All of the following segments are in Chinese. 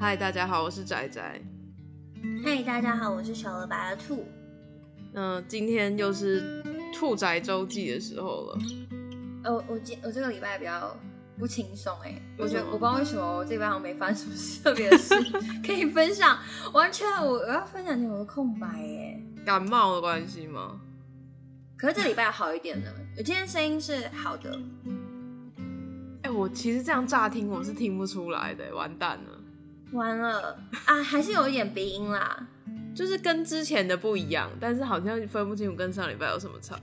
嗨，大家好，我是仔仔。嗨，大家好，我是小鹅白的兔。嗯，今天又是兔仔周记的时候了。呃，我今我这个礼拜比较不轻松哎，我觉得我不知道为什么我这礼拜好像没发生什么特别的事 可以分享，完全我我要分享点我的空白哎。感冒的关系吗？可是这礼拜好一点了，我今天声音是好的。哎、我其实这样乍听我是听不出来的，完蛋了。完了啊，还是有一点鼻音啦。就是跟之前的不一样，但是好像分不清楚跟上礼拜有什么差。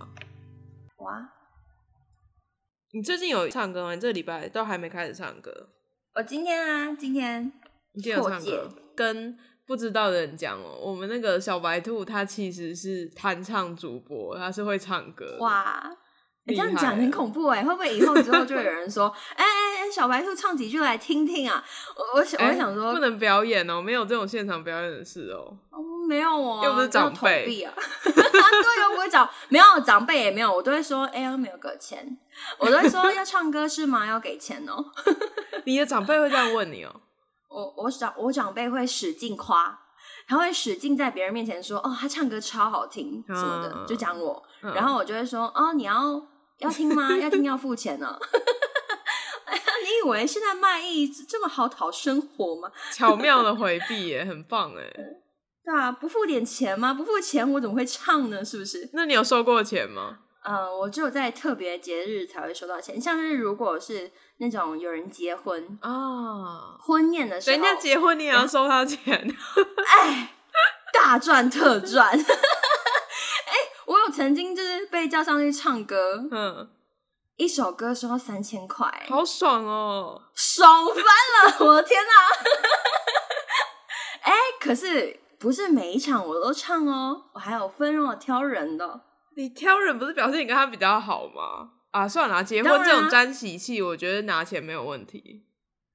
哇，你最近有唱歌吗？你这礼拜都还没开始唱歌，我今天啊，今天你今天有唱歌？跟不知道的人讲哦，我们那个小白兔它其实是弹唱主播，它是会唱歌。哇。你、这样讲很恐怖哎，会不会以后之后就有人说，哎哎哎，小白兔唱几句来听听啊？我我想、哎我想说不，能表演哦，没有这种现场表演的事哦。哦，没有哦，又不是长辈啊，对，又不会找，没有长辈也没有，我都会说，哎、呀，没有给钱，我都会说要唱歌是吗？要给钱哦。你的长辈会这样问你哦？我我长我长辈会使劲夸，他会使劲在别人面前说，哦，他唱歌超好听什么的，嗯就讲我，嗯然后我就会说，哦，你要要听吗？要听要付钱呢。哎呀，你以为现在卖艺这么好讨生活吗？巧妙的回避耶，很棒哎。对啊，不付点钱吗？不付钱我怎么会唱呢？是不是？那你有收过钱吗？嗯，我只有在特别节日才会收到钱，像是如果是那种有人结婚啊，婚宴的时候，人家结婚你也要收他钱，哎，大赚特赚。曾经就是被叫上去唱歌，嗯，一首歌收到三千块，好爽哦。爽翻了！我的天哪！哎、可是不是每一场我都唱哦，我还有分让我挑人的。你挑人不是表示你跟他比较好吗？啊，算了，结婚这种沾喜气，我觉得拿钱没有问题。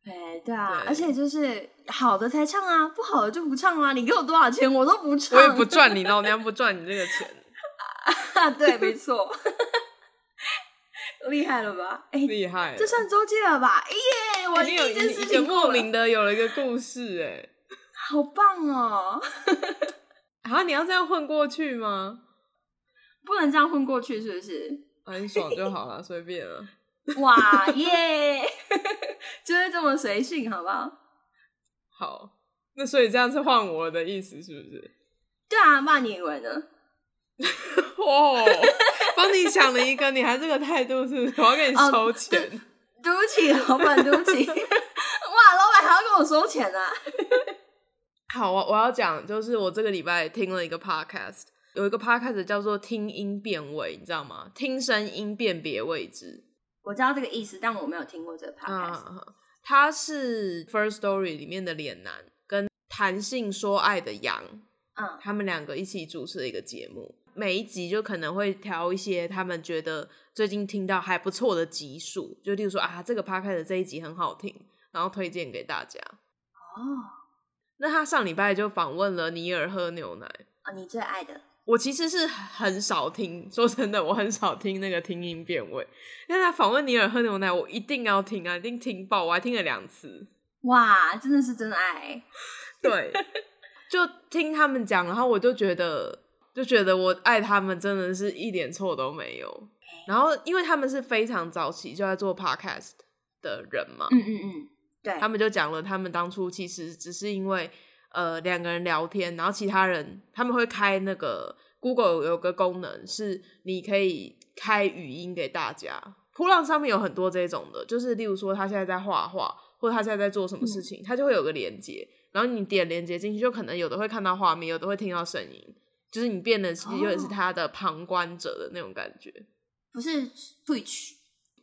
哎，对啊，对而且就是好的才唱啊，不好的就不唱啊。你给我多少钱我都不唱，我也不赚你，老娘不赚你这个钱，啊，对，没 错，厉害了吧？哎、厉害了。这算周记了吧？耶！我你有第一件事情莫名的有了一个故事哎。好棒哦！啊，你要这样混过去吗？不能这样混过去，是不是？啊，你爽就好了，随便了。哇耶！就是这么随性，好不好？好，那所以这样是换我的意思是不是？对啊，骂你以为呢？哦，帮你想了一个，你还这个态度是不是？我要给你收钱。对不起，老板，对不起。哇，老板还要跟我收钱啊？好，我我要讲，就是我这个礼拜听了一个 podcast，有一个 podcast 叫做“听音辨位”，你知道吗？听声音辨别位置。我知道这个意思，但我没有听过这个 podcast。嗯，他是 First Story 里面的脸男跟弹性说爱的羊，嗯他们两个一起主持的一个节目。每一集就可能会挑一些他们觉得最近听到还不错的集数，就例如说啊，这个 podcast 的这一集很好听，然后推荐给大家。哦，那他上礼拜就访问了尼尔喝牛奶。啊，你最爱的我其实是很少听，说真的，我很少听那个听音辨位。因为他访问尼尔喝牛奶，我一定要听啊，一定听爆，我还听了两次。哇，真的是真爱。对，就听他们讲，然后我就觉得，就觉得我爱他们真的是一点错都没有。然后，因为他们是非常早期就在做 podcast 的人嘛，嗯嗯嗯，对，他们就讲了，他们当初其实只是因为呃两个人聊天，然后其他人他们会开那个 Google 有个功能是你可以开语音给大家。波浪上面有很多这种的，就是例如说他现在在画画，或者他现在在做什么事情，他就会有个连接，然后你点连接进去，就可能有的会看到画面，有的会听到声音，就是你变得是有点是他的旁观者的那种感觉。不是 Twitch。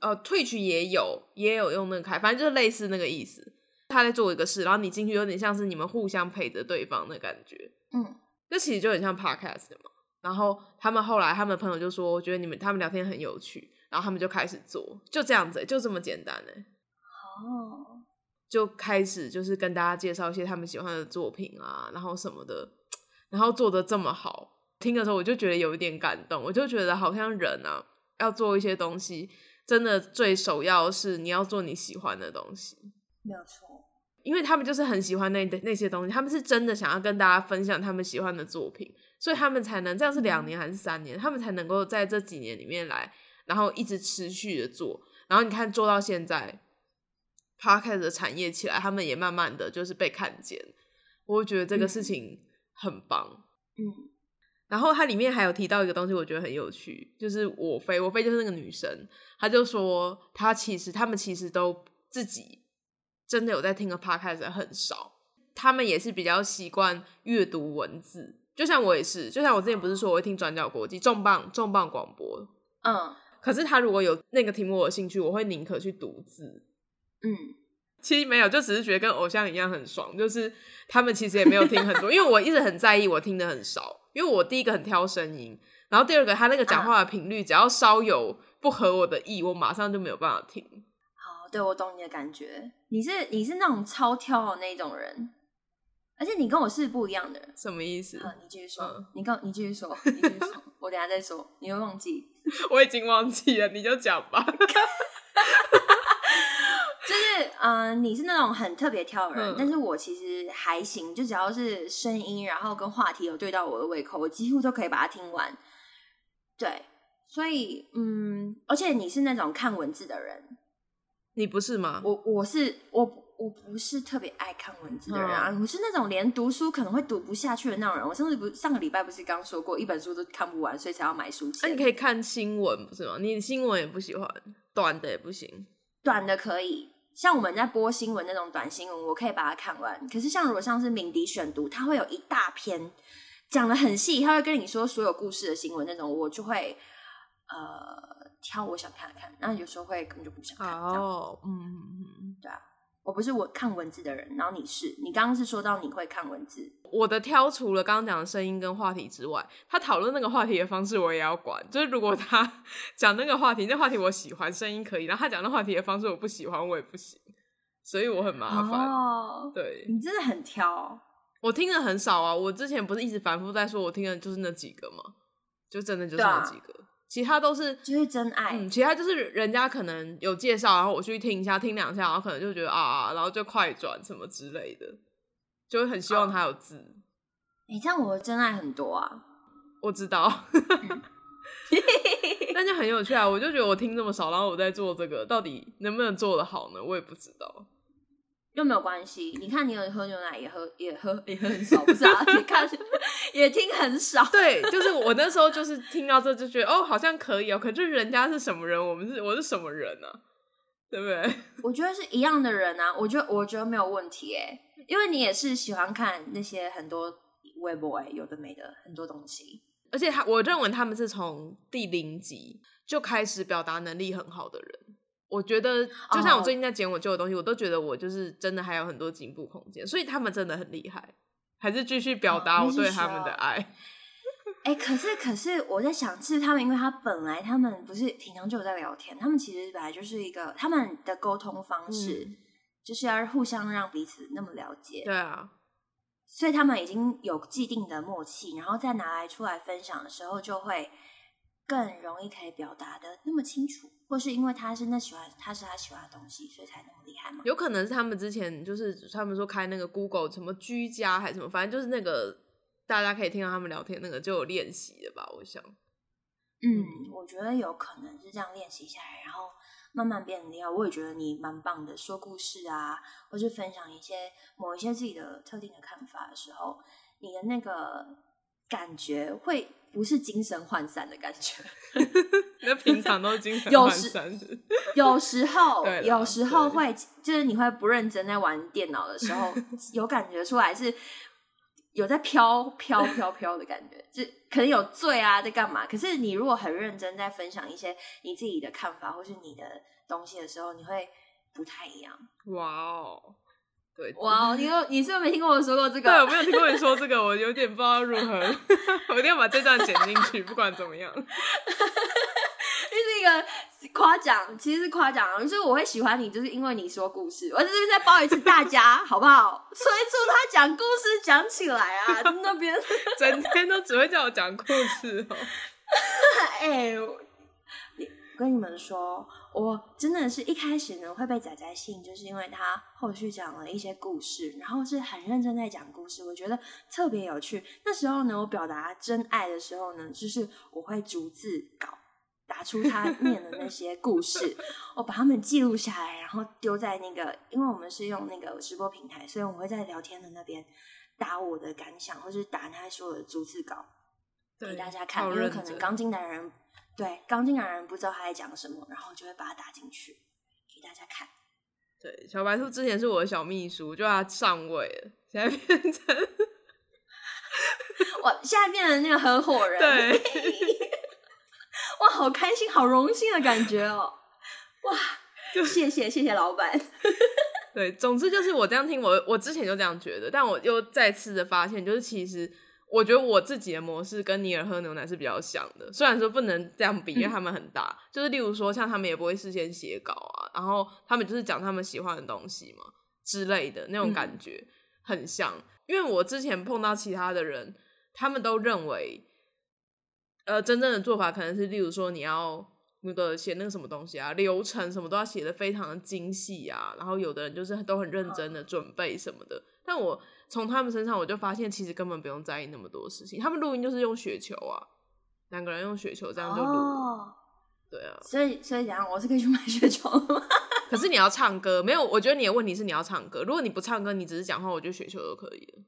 呃，Twitch 也有也有用那个开，反正就是类似那个意思。他在做一个事，然后你进去有点像是你们互相陪着对方的感觉，嗯，这其实就很像 podcast 嘛。然后他们后来他们的朋友就说，我觉得你们他们聊天很有趣，然后他们就开始做，就这样子、就这么简单哎、哦，就开始就是跟大家介绍一些他们喜欢的作品啊，然后什么的，然后做的这么好，听的时候我就觉得有一点感动，我就觉得好像人啊要做一些东西，真的最首要是你要做你喜欢的东西。没有错。因为他们就是很喜欢那那些东西，他们是真的想要跟大家分享他们喜欢的作品，所以他们才能这样是两年还是三年，他们才能够在这几年里面来，然后一直持续的做，然后你看做到现在 p a r k a s 的产业起来，他们也慢慢的就是被看见，我觉得这个事情很棒，嗯。然后它里面还有提到一个东西，我觉得很有趣，就是我飞，我飞就是那个女生，她就说她其实他们其实都自己真的有在听个 podcast 很少，他们也是比较习惯阅读文字，就像我也是，就像我之前不是说我会听转角国际重磅重磅广播，嗯。可是他如果有那个题目我有兴趣，我会宁可去读字。嗯，其实没有，就只是觉得跟偶像一样很爽，就是他们其实也没有听很多，因为我一直很在意我听的很少，因为我第一个很挑声音，然后第二个他那个讲话的频率，只要稍有不合我的意，我马上就没有办法听。好，对我懂你的感觉。你是你是那种超挑的那种人，而且你跟我是不一样的人。什么意思？嗯，你继续说，嗯你跟你继续说，你继续说，我等下再说，你会忘记。我已经忘记了，你就讲吧。就是嗯、呃你是那种很特别挑的人，嗯但是我其实还行，就只要是声音，然后跟话题有对到我的胃口，我几乎都可以把它听完。对，所以嗯，而且你是那种看文字的人，你不是吗？我我是我我不是特别爱看文字的人啊，嗯我是那种连读书可能会读不下去的那种人。我上次不上个礼拜不是刚说过，一本书都看不完，所以才要买书那、签。你可以看新闻不是吗？你新闻也不喜欢，短的也不行。短的可以，像我们在播新闻那种短新闻，我可以把它看完。可是像如果像是敏迪选读，它会有一大篇讲的很细，他会跟你说所有故事的新闻那种，我就会呃挑我想看的看，那有时候会根本就不想看。哦，嗯嗯嗯。对啊，我不是我看文字的人，然后你是，你刚刚是说到你会看文字，我的挑除了刚刚讲的声音跟话题之外，他讨论那个话题的方式我也要管。就是如果他 讲那个话题，那话题我喜欢，声音可以，然后他讲那话题的方式我不喜欢，我也不行，所以我很麻烦。哦，对你真的很挑。我听的很少啊，我之前不是一直反复在说我听的就是那几个吗？就真的就是那几个，其他都是就是真爱，嗯，其他就是人家可能有介绍，然后我去听一下，听两下，然后可能就觉得啊，然后就快转什么之类的，就会很希望他有字。你、这样我的真爱很多啊。我知道，但就很有趣啊！我就觉得我听这么少，然后我在做这个，到底能不能做得好呢？我也不知道。又没有关系，你看你有喝牛奶也喝也喝也喝很少，不是啊？也看 也听很少，对，就是我那时候就是听到这就觉得哦，好像可以哦。可是人家是什么人，我们是我是什么人呢、啊？对不对？我觉得是一样的人啊，我觉得我觉得没有问题诶，因为你也是喜欢看那些很多微博有的没的很多东西，而且他，我认为他们是从第零集就开始表达能力很好的人。我觉得，就像我最近在剪我旧的东西，我都觉得我就是真的还有很多进步空间，所以他们真的很厉害，还是继续表达哦我对他们的爱。哎、可是可是我在想，是他们，因为他本来他们不是平常就有在聊天，他们其实本来就是一个他们的沟通方式，嗯就是要互相让彼此那么了解，对啊，所以他们已经有既定的默契，然后再拿来出来分享的时候，就会更容易可以表达的那么清楚，或是因为他是那喜欢他是他喜欢的东西，所以才那么厉害吗？有可能是他们之前就是他们说开那个 Google 什么居家还是什么，反正就是那个大家可以听到他们聊天那个就有练习的吧，我想。嗯，我觉得有可能是这样练习下来，然后慢慢变得厉害。我也觉得你蛮棒的，说故事啊，或是分享一些某一些自己的特定的看法的时候，你的那个感觉会不是精神涣散的感觉。那平常都精神涣散是 有时候，有时候对会，就是你会不认真在玩电脑的时候，有感觉出来是有在飘飘飘飘的感觉，就可能有醉啊，在干嘛？可是你如果很认真在分享一些你自己的看法或是你的东西的时候，你会不太一样。哇哦，对哇，你有你是不是没听过我说过这个对，我个？没有听过你说这个，我有点不知道如何，我一定要把这段剪进去，不管怎么样。这是一个夸奖，其实是夸奖啊。就是我会喜欢你，就是因为你说故事。我在这边再包一次大家，好不好？催促他讲故事讲起来啊，在那边。整天都只会叫我讲故事哦。哎、我你跟你们说，我真的是一开始呢会被仔仔吸引，就是因为他后续讲了一些故事，然后是很认真在讲故事，我觉得特别有趣。那时候呢，我表达真爱的时候呢，就是我会逐字稿打出他念的那些故事，我 把他们记录下来，然后丢在那个，因为我们是用那个直播平台，所以我会在聊天的那边打我的感想，或是打他说的逐字稿给大家看，因为可能刚进来的人。对，刚进来的人不知道他在讲什么，然后就会把它打进去给大家看。对，小白兔之前是我的小秘书，就他上位了，现在变成 我现在变成那个合伙人。对，哇，好开心，好荣幸的感觉哦！哇，就谢谢谢谢老板。对，总之就是我这样听，我我之前就这样觉得，但我又再次的发现，就是其实。我觉得我自己的模式跟尼尔喝牛奶是比较像的，虽然说不能这样比，因为他们很大。就是例如说，像他们也不会事先写稿啊，然后他们就是讲他们喜欢的东西嘛之类的那种感觉很像。因为我之前碰到其他的人，他们都认为，呃，真正的做法可能是例如说你要那个写那个什么东西啊，流程什么都要写的非常的精细啊，然后有的人就是都很认真的准备什么的，但我。从他们身上，我就发现其实根本不用在意那么多事情。他们录音就是用雪球啊，两个人用雪球这样就录。对啊，所以所以讲，我是可以去买雪球的吗？可是你要唱歌，没有？我觉得你的问题是你要唱歌。如果你不唱歌，你只是讲话，我觉得雪球都可以了。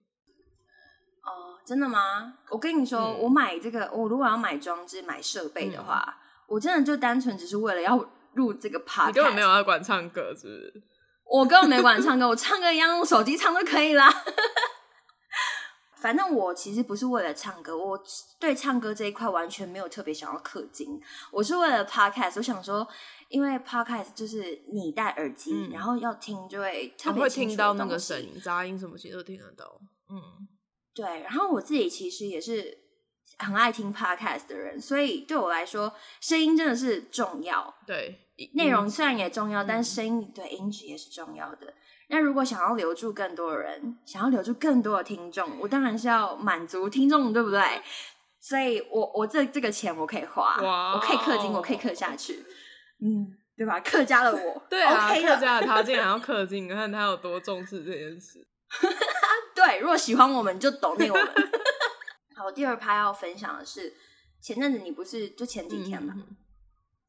哦，真的吗？我跟你说，我买这个，我如果要买装置、买设备的话，我真的就单纯只是为了要录这个 part。你根本没有要管唱歌，是不是？我根本没管唱歌，我唱歌一样用手机唱就可以啦。反正我其实不是为了唱歌，我对唱歌这一块完全没有特别想要氪金。我是为了 podcast，我想说，因为 podcast 就是你戴耳机，然后要听就会特别听到那个声音、杂音什么，其实都听得到。嗯，对。然后我自己其实也是很爱听 podcast 的人，所以对我来说，声音真的是重要。对。内容虽然也重要，但声音对音质也是重要的。那如果想要留住更多的人，想要留住更多的听众，我当然是要满足听众，对不对？所以我我这这个钱我可以花，我可以氪金，我可以氪下去，嗯，对吧？客家的我，对啊，客家的他竟然要氪金，你看他有多重视这件事。对，如果喜欢我们，就懂那我们。好，第二趴要分享的是，前阵子你不是就前几天嘛？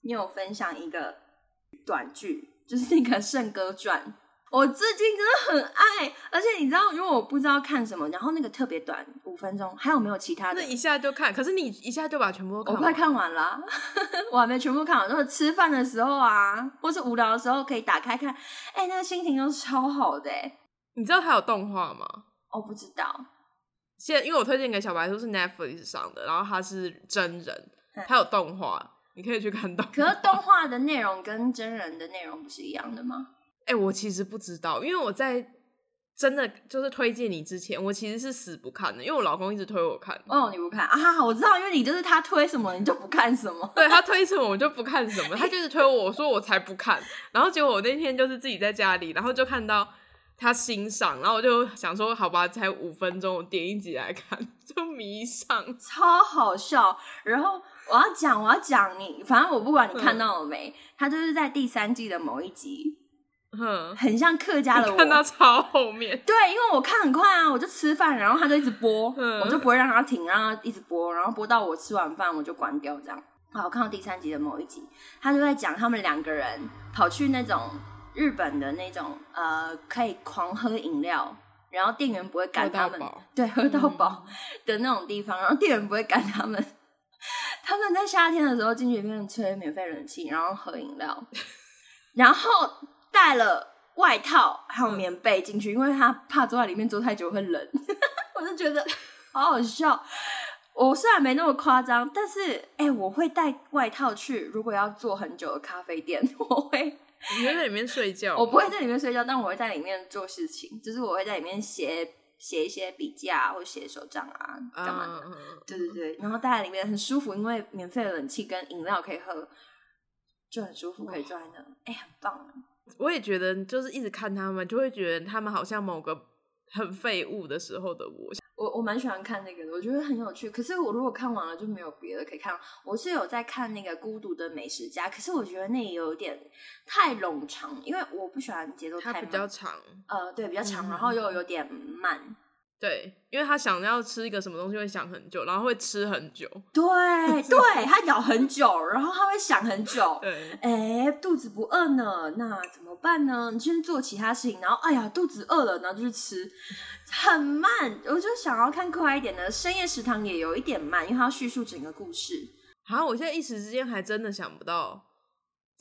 你有分享一个短剧，就是那个《圣歌传》，我最近真的很爱。而且你知道，如果我不知道看什么，然后那个特别短，五分钟，还有没有其他的？那一下就看，可是你一下就把全部都看，我快看完了，我还没全部看完。就是吃饭的时候啊，或是无聊的时候，可以打开看，哎，那个心情都超好的。你知道它有动画吗？我不知道。现在因为我推荐给小白，都是 Netflix 上的，然后它是真人，它有动画。你可以去看到，可是动画的内容跟真人的内容不是一样的吗？哎，我其实不知道，因为我在真的就是推荐你之前，我其实是死不看的，因为我老公一直推我看。哦，你不看啊？我知道，因为你就是他推什么你就不看什么。对他推什么我就不看什么，他就是推我，我说我才不看。然后结果我那天就是自己在家里，然后就看到他欣赏，然后我就想说，好吧，才五分钟，我点一集来看，就迷上，超好笑。然后。我要讲，我要讲你，反正我不管你看到了没，他就是在第三季的某一集，嗯，很像客家的我，看到超后面，对，因为我看很快啊，我就吃饭，然后他就一直播，我就不会让他停，让他一直播，然后播到我吃完饭我就关掉，这样。好，我看到第三集的某一集，他就在讲他们两个人跑去那种日本的那种呃，可以狂喝饮料，然后店员不会赶他们，对，喝到饱的那种地方，然后店员不会赶他们。他们在夏天的时候进去里面吹免费冷气，然后喝饮料，然后带了外套还有棉被进去，因为他怕坐在里面坐太久会冷。我就觉得好好笑。我虽然没那么夸张，但是哎，我会带外套去。如果要坐很久的咖啡店，我会你会在里面睡觉。我不会在里面睡觉，但我会在里面做事情，就是我会在里面写。写一些笔记啊，或者写手账啊，干嘛的？对对对，然后待在里面很舒服，因为免费的冷气跟饮料可以喝，就很舒服，可以坐在那，哎，很棒。我也觉得，就是一直看他们，就会觉得他们好像某个很废物的时候的我。我我我蛮喜欢看那个的，我觉得很有趣。可是我如果看完了就没有别的可以看。我是有在看那个《孤独的美食家》，可是我觉得那有点太冗长，因为我不喜欢节奏太比较长。呃，对，比较长，然后又有点慢。对，因为他想要吃一个什么东西会想很久，然后会吃很久。对，对他咬很久，然后他会想很久。对，哎，肚子不饿呢，那怎么办呢？你先做其他事情，然后哎呀，肚子饿了，然后就去吃，很慢。我就想要看快一点的《深夜食堂》，也有一点慢，因为他要叙述整个故事。好，我现在一时之间还真的想不到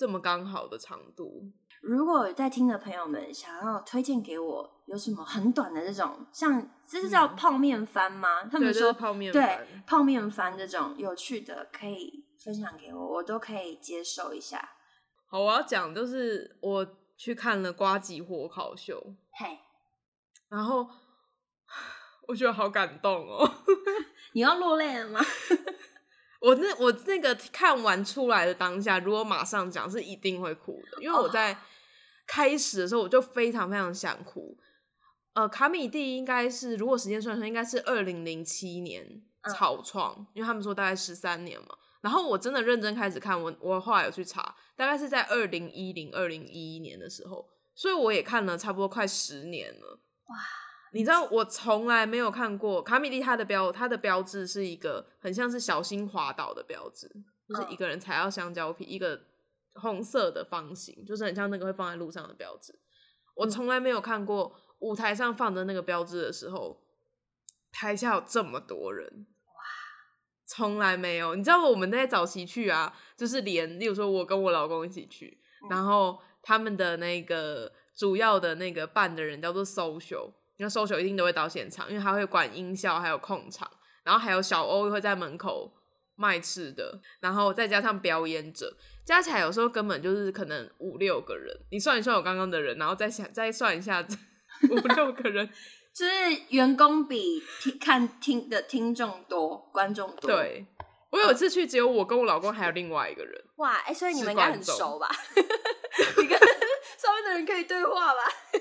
这么刚好的长度。如果在听的朋友们想要推荐给我，有什么很短的这种，像这是叫泡面番吗？他们说泡面对泡面番这种有趣的，可以分享给我，我都可以接受一下。好，我要讲就是我去看了瓜吉火烤秀，嘿，然后 我觉得好感动哦，你要落泪了吗？我那我那个看完出来的当下，如果马上讲是一定会哭的，因为我在。开始的时候我就非常非常想哭，呃，卡米蒂应该是如果时间算算，应该是二零零七年草创，因为他们说大概十三年嘛。然后我真的认真开始看，我我后来有去查，大概是在二零一零二零一一年的时候，所以我也看了差不多快十年了。哇，你知道我从来没有看过卡米利他的标他的标志是一个很像是小心滑倒的标志，就是一个人踩到香蕉皮，一个。红色的方形，就是很像那个会放在路上的标志。我从来没有看过舞台上放着那个标志的时候，台下有这么多人，哇，从来没有。你知道我们在早期去啊，就是连，例如说我跟我老公一起去，然后他们的那个主要的那个办的人叫做 social，因为 social 一定都会到现场，因为他会管音效，还有控场，然后还有小欧会在门口卖吃的，然后再加上表演者。加起来有时候根本就是可能五六个人，你算一算我刚刚的人，然后再想再算一下五六个人，就是员工比听看听的听众多，观众多。对，我有一次去，只有我跟我老公还有另外一个人。哇，哎，所以你们应该很熟吧？你跟上面的人可以对话吧？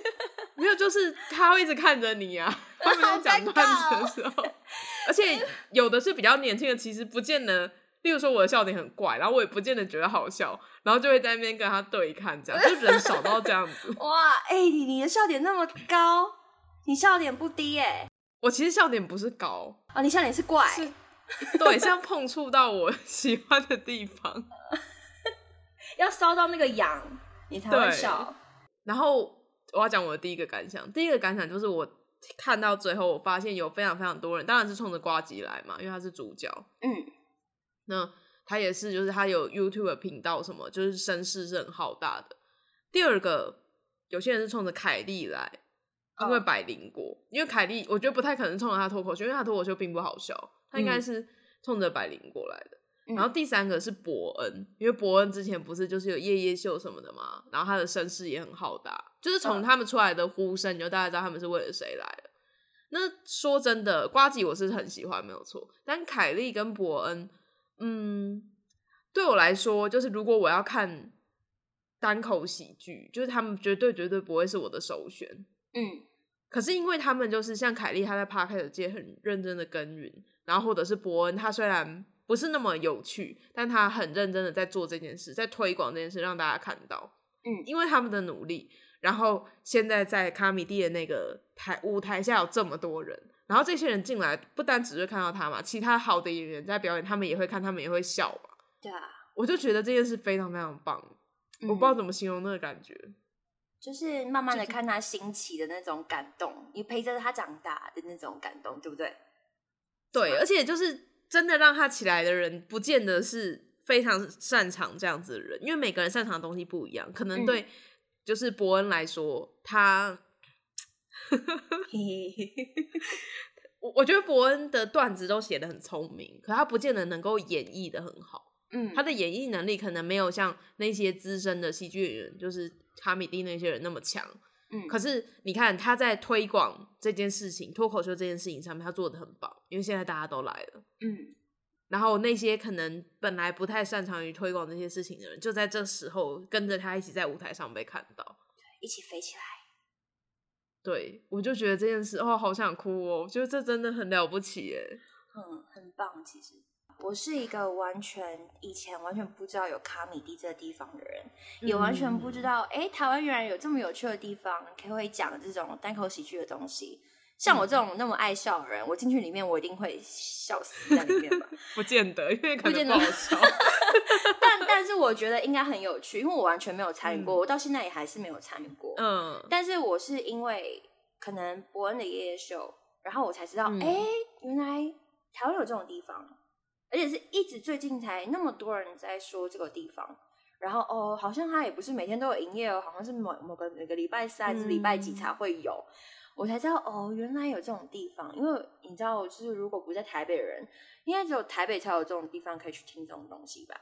没有，就是他会一直看着你啊，他们在讲段子的时候，而且有的是比较年轻的，其实不见得。例如说我的笑点很怪，然后我也不见得觉得好笑，然后就会在那边跟他对看，这样就人少到这样子。哇，哎，你你的笑点那么高，你笑点不低哎。我其实笑点不是高啊，你笑点是怪，对，像碰触到我喜欢的地方，要烧到那个痒，你才会笑。然后我要讲我的第一个感想，第一个感想就是我看到最后，我发现有非常非常多人，当然是冲着瓜吉来嘛，因为他是主角，嗯。那他也是，就是他有 YouTube 频道，什么就是声势是很浩大的。第二个，有些人是冲着凯莉来，因为百灵果，因为凯莉我觉得不太可能冲着他脱口秀，因为他脱口秀并不好笑，他应该是冲着百灵果来的。然后第三个是伯恩，因为伯恩之前不是就是有夜夜秀什么的嘛，然后他的声势也很浩大，就是从他们出来的呼声，你就大概知道他们是为了谁来的。那说真的，瓜吉我是很喜欢，没有错，但凯莉跟伯恩。嗯，对我来说，就是如果我要看单口喜剧，就是他们绝对绝对不会是我的首选。嗯，可是因为他们就是像凯莉，他在 p a r k 界很认真的耕耘，然后或者是伯恩，他虽然不是那么有趣，但他很认真的在做这件事，在推广这件事，让大家看到。嗯，因为他们的努力，然后现在在卡米蒂的那个台舞台下有这么多人。然后这些人进来，不单只是看到他嘛，其他好的演员在表演，他们也会看，他们也会笑嘛。对啊，我就觉得这件事非常非常棒，我不知道怎么形容那个感觉，就是慢慢的看他兴起的那种感动，你陪着他长大的那种感动，对不对？对，而且就是真的让他起来的人，不见得是非常擅长这样子的人，因为每个人擅长的东西不一样，可能对就是伯恩来说，他。我我觉得伯恩的段子都写的很聪明，可他不见得能够演绎的很好。嗯，他的演绎能力可能没有像那些资深的戏剧演员，就是卡米蒂那些人那么强。嗯，可是你看他在推广这件事情、脱口秀这件事情上面，他做的很棒，因为现在大家都来了。嗯，然后那些可能本来不太擅长于推广这些事情的人，就在这时候跟着他一起在舞台上被看到，一起飞起来。对我就觉得这件事哦，好想哭哦，我觉得这真的很了不起耶。嗯，很棒。其实我是一个完全以前完全不知道有卡米蒂这个地方的人，也完全不知道哎，台湾原来有这么有趣的地方，可以会讲这种单口喜剧的东西。像我这种那么爱笑的人，我进去里面我一定会笑死在里面吧？不见得，因为可能不好笑。但但是我觉得应该很有趣，因为我完全没有参与过，我到现在也还是没有参与过。嗯，但是我是因为可能伯恩的夜夜秀，然后我才知道，哎，原来台湾有这种地方，而且是一直最近才那么多人在说这个地方。然后哦，好像它也不是每天都有营业哦，好像是某某个每个礼拜三、是礼拜几才会有。我才知道哦，原来有这种地方。因为你知道，就是如果不在台北人，应该只有台北才有这种地方可以去听这种东西吧。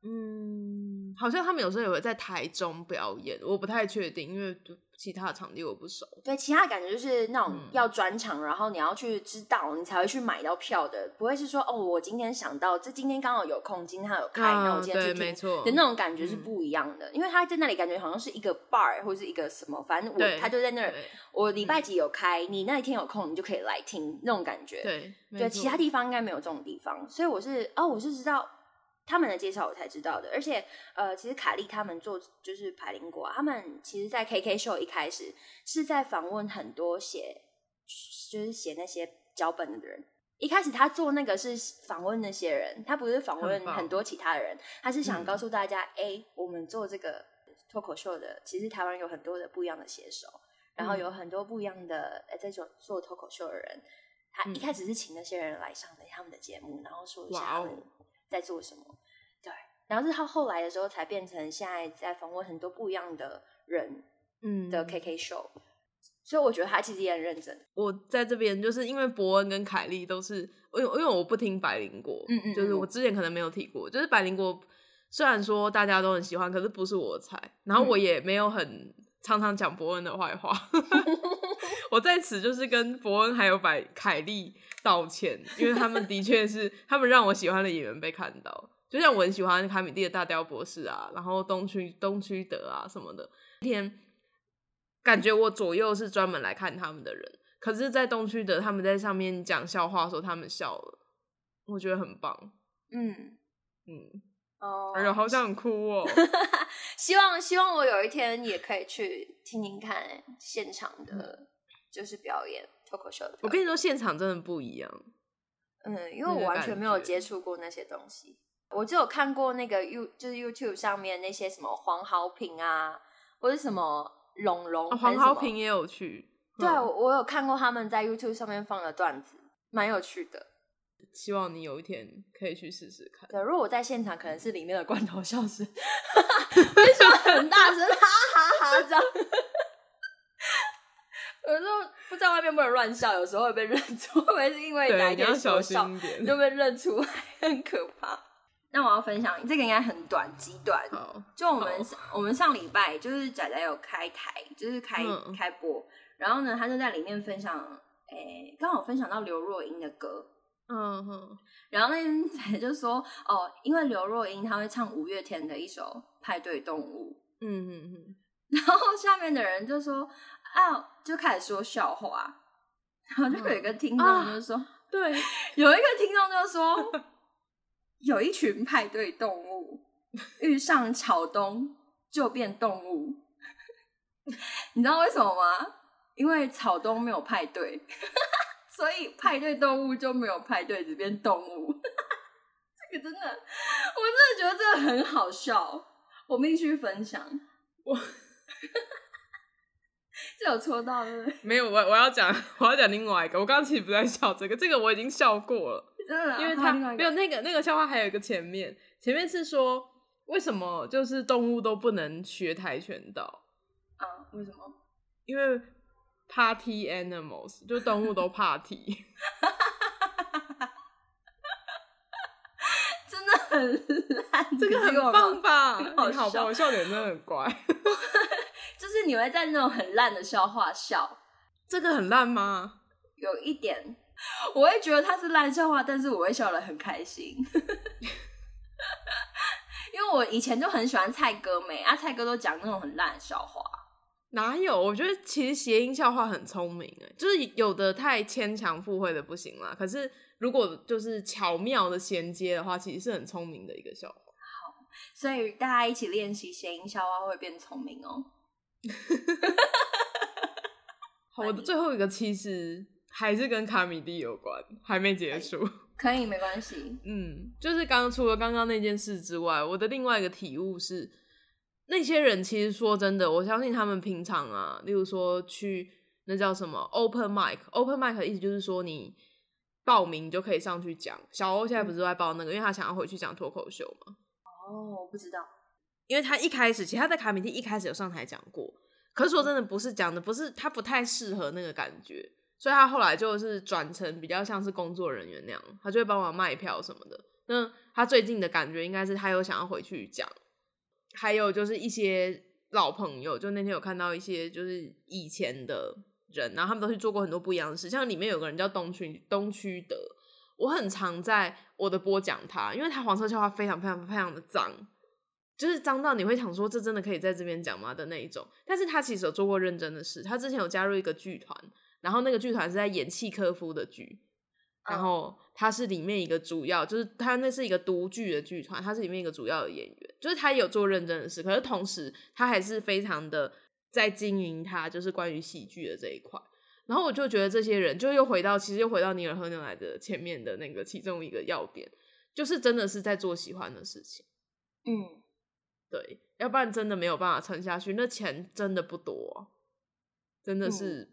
嗯，好像他们有时候也会在台中表演，我不太确定，因为其他的场地我不熟。对，其他感觉就是那种要专场，然后你要去知道，你才会去买到票的，不会是说哦，我今天想到这今天刚好有空，今天他有开，那我今天去听，的那种感觉是不一样的。因为他在那里感觉好像是一个 bar 或者是一个什么，反正我他就在那儿，我礼拜几有开，你那一天有空，你就可以来听那种感觉。对，对，其他地方应该没有这种地方，所以我是哦，我是知道。他们的介绍我才知道的，而且呃，其实卡莉他们做就是排林果，他们其实，在 KK 秀一开始是在访问很多写就是写那些脚本的人。一开始他做那个是访问那些人，他不是访问很多其他的人，他是想告诉大家，哎，我们做这个脱口秀的，其实台湾有很多的不一样的写手，然后有很多不一样的在做做脱口秀的人。他一开始是请那些人来上的他们的节目，然后说一下他们。在做什么？对，然后是他后来的时候才变成现在在访问很多不一样的人，嗯的 K K show，所以我觉得他其实也很认真。我在这边就是因为伯恩跟凯莉都是，因为因为我不听百灵果，嗯嗯，就是我之前可能没有提过，就是百灵果虽然说大家都很喜欢，可是不是我的菜，然后我也没有很常常讲伯恩的坏话。我在此就是跟伯恩还有百凯莉道歉，因为他们的确是他们让我喜欢的演员被看到，就像我很喜欢卡米蒂的大雕博士啊，然后东区东区德啊什么的。天，感觉我左右是专门来看他们的人，可是，在东区德他们在上面讲笑话的时候，他们笑了，我觉得很棒。嗯嗯哦，哎呦，好想哭哦！希望希望我有一天也可以去听听看现场的。就是表演脱口秀的，我跟你说，现场真的不一样。嗯，因为我完全没有接触过那些东西，我只有看过那个 You，就是 YouTube 上面那些什么黄豪平啊，或者什么龙龙，黄豪平也有去。对，我有看过他们在 YouTube 上面放的段子，蛮有趣的。希望你有一天可以去试试看。对，如果我在现场，可能是里面的罐头笑声，为什么很大声？哈哈哈这样。有时候不在外面不能乱笑，有时候会被认出，会不会是因为哪一天说笑就被认出来，很可怕。那我要分享这个应该很短，极短。就我们我们上礼拜就是仔仔有开台，就是开开播，然后呢，他就在里面分享，诶，刚好分享到刘若英的歌，嗯哼。然后那天仔就说，哦，因为刘若英她会唱五月天的一首《派对动物》，嗯哼哼。然后下面的人就说。啊，就开始说笑话，然后就有一个听众就说：“对，有一个听众就说，有一群派对动物遇上草东就变动物，你知道为什么吗？因为草东没有派对，所以派对动物就没有派对，只变动物。这个真的，我真的觉得这个很好笑，我必须分享我。”这有戳到对不对？没有，我我要讲，我要讲另外一个。我刚刚其实不在笑这个，这个我已经笑过了，真的，因为他没有那个那个笑话，还有一个前面，前面是说为什么就是动物都不能学跆拳道啊？为什么？因为 party animals 就动物都怕踢，真的很烂，这个很棒吧？你好吧，我笑点真的很怪。就是你会在那种很烂的笑话笑，这个很烂吗？有一点，我会觉得它是烂笑话，但是我会笑得很开心，因为我以前就很喜欢蔡哥美啊，蔡哥都讲那种很烂的笑话，哪有？我觉得其实谐音笑话很聪明哎，就是有的太牵强附会的不行啦。可是如果就是巧妙的衔接的话，其实是很聪明的一个笑话。好，所以大家一起练习谐音笑话会变聪明哦。好，我的最后一个其实还是跟卡米蒂有关，还没结束。可以，没关系。嗯，就是刚除了刚刚那件事之外，我的另外一个体悟是。那些人其实说真的，我相信他们平常啊，例如说去那叫什么 open mic，open mic 的意思就是说你报名就可以上去讲。小欧现在不是在报那个，因为他想要回去讲脱口秀嘛。哦，我不知道，因为他一开始其实他在卡米蒂一开始有上台讲过，可是说真的不是讲的，不是他不太适合那个感觉，所以他后来就是转成比较像是工作人员那样，他就会帮忙卖票什么的。那他最近的感觉应该是他有想要回去讲。还有就是一些老朋友，就那天有看到一些就是以前的人，然后他们都去做过很多不一样的事。像里面有个人叫东区东区德，我很常在我的播讲他，因为他黄色笑话非常非常非常的脏，就是脏到你会想说这真的可以在这边讲吗的那一种。但是他其实有做过认真的事，他之前有加入一个剧团，然后那个剧团是在演契科夫的剧。然后他是里面一个主要，就是他那是一个独剧的剧团，他是里面一个主要的演员，就是他有做认真的事，可是同时他还是非常的在经营他就是关于喜剧的这一块。然后我就觉得这些人就又回到，其实又回到尼尔喝牛奶的前面的那个其中一个要点，就是真的是在做喜欢的事情。嗯，对，要不然真的没有办法撑下去，那钱真的不多，真的是。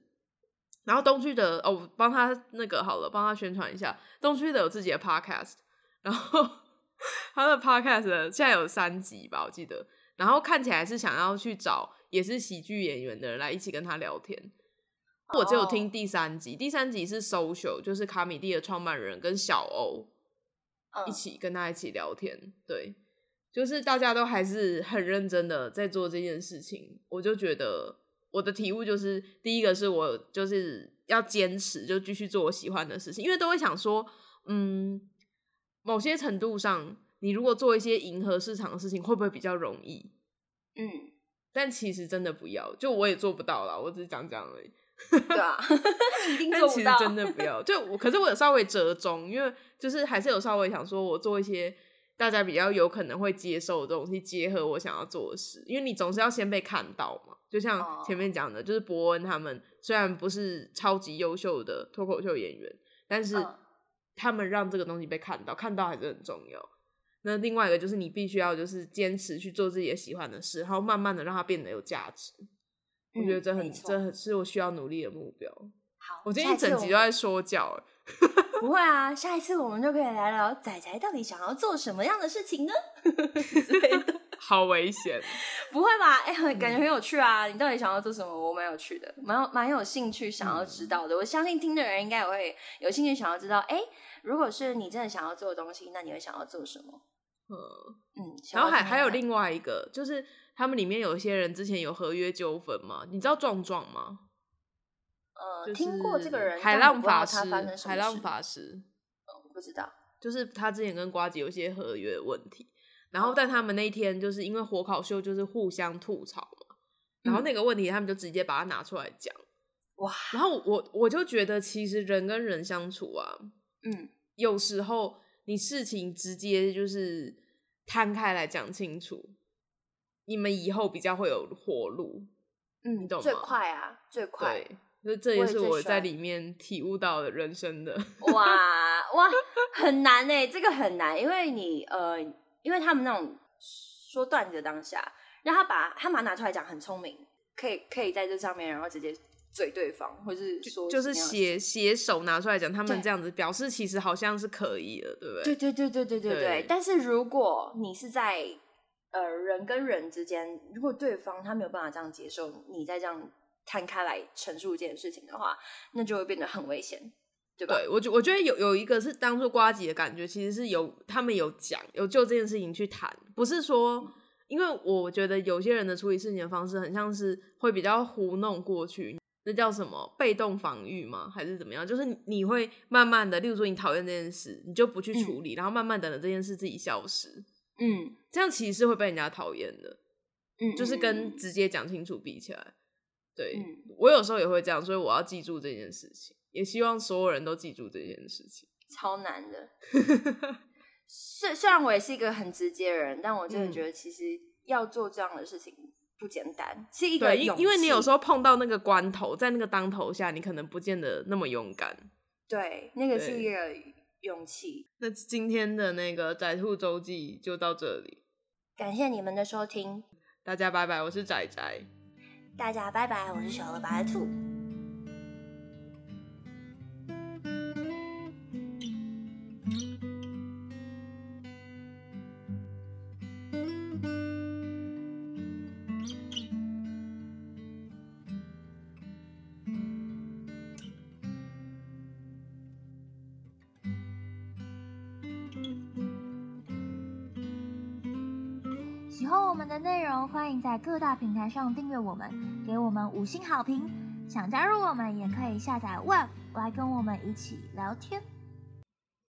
然后东区的哦，帮他那个好了，帮他宣传一下。东区的有自己的 podcast，然后 他的 podcast 现在有三集吧，我记得。然后看起来是想要去找也是喜剧演员的人来一起跟他聊天。我只有听第三集，第三集是 social，就是卡米蒂的创办人跟小欧一起跟他一起聊天。对，就是大家都还是很认真的在做这件事情，我就觉得。我的体悟就是，第一个是我就是要坚持，就继续做我喜欢的事情，因为都会想说，嗯，某些程度上，你如果做一些迎合市场的事情，会不会比较容易？嗯，但其实真的不要，就我也做不到啦，我只是讲讲而已。对啊，一定做不到。真的不要，就我，可是我有稍微折中，因为就是还是有稍微想说，我做一些大家比较有可能会接受的东西，结合我想要做的事，因为你总是要先被看到嘛。就像前面讲的，就是伯恩他们虽然不是超级优秀的脱口秀演员，但是他们让这个东西被看到，看到还是很重要。那另外一个就是你必须要就是坚持去做自己的喜欢的事，然后慢慢的让它变得有价值。我觉得这很这是我需要努力的目标。好，我今天一整集都在说教。不会啊，下一次我们就可以聊聊仔仔到底想要做什么样的事情呢？好危险！不会吧？哎，感觉很有趣啊！你到底想要做什么？我蛮有趣的，蛮有蛮有兴趣想要知道的。我相信听的人应该也会有兴趣想要知道。哎，如果是你真的想要做的东西，那你会想要做什么？嗯嗯。然后还还有另外一个，就是他们里面有一些人之前有合约纠纷嘛？你知道壮壮吗？呃，听过这个人，海浪法师，海浪法师。不知道，就是他之前跟瓜姐有一些合约问题。然后，但他们那一天就是因为火烤秀，就是互相吐槽嘛。然后那个问题，他们就直接把它拿出来讲。哇！然后我我就觉得，其实人跟人相处啊，嗯，有时候你事情直接就是摊开来讲清楚，你们以后比较会有活路。嗯，你懂吗？最快啊，最快。对，所以这也是我在里面体悟到的人生的。哇 哇，很难哎，这个很难，因为你呃。因为他们那种说段子的当下，让他把他把拿出来讲，很聪明，可以可以在这上面，然后直接嘴对方，或是说就是写写手拿出来讲，他们这样子表示其实好像是可以的，对不对？对对对对对对对。但是如果你是在呃人跟人之间，如果对方他没有办法这样接受你再这样摊开来陈述这件事情的话，那就会变得很危险。对，我觉我觉得有有一个是当做瓜吉的感觉，其实是有他们有讲有就这件事情去谈，不是说，因为我觉得有些人的处理事情的方式很像是会比较糊弄过去，那叫什么被动防御吗？还是怎么样？就是你会慢慢的，例如说你讨厌这件事，你就不去处理，然后慢慢等着这件事自己消失，嗯，这样其实是会被人家讨厌的，嗯，就是跟直接讲清楚比起来。对、嗯我有时候也会这样，所以我要记住这件事情，也希望所有人都记住这件事情。超难的。虽虽然我也是一个很直接的人，但我真的嗯觉得其实要做这样的事情不简单，是一个，因勇因为你有气时候碰到那个关头，在那个当头下，你可能不见得那么勇敢。对那个是一个勇气。那今天的那个宅兔周记就到这里，感谢你们的收听，大家拜拜，我是仔仔。大家拜拜，我是小乐白兔。迎在各大平台上订阅我们，给我们五星好评。想加入我们，也可以下载 Web 来跟我们一起聊天。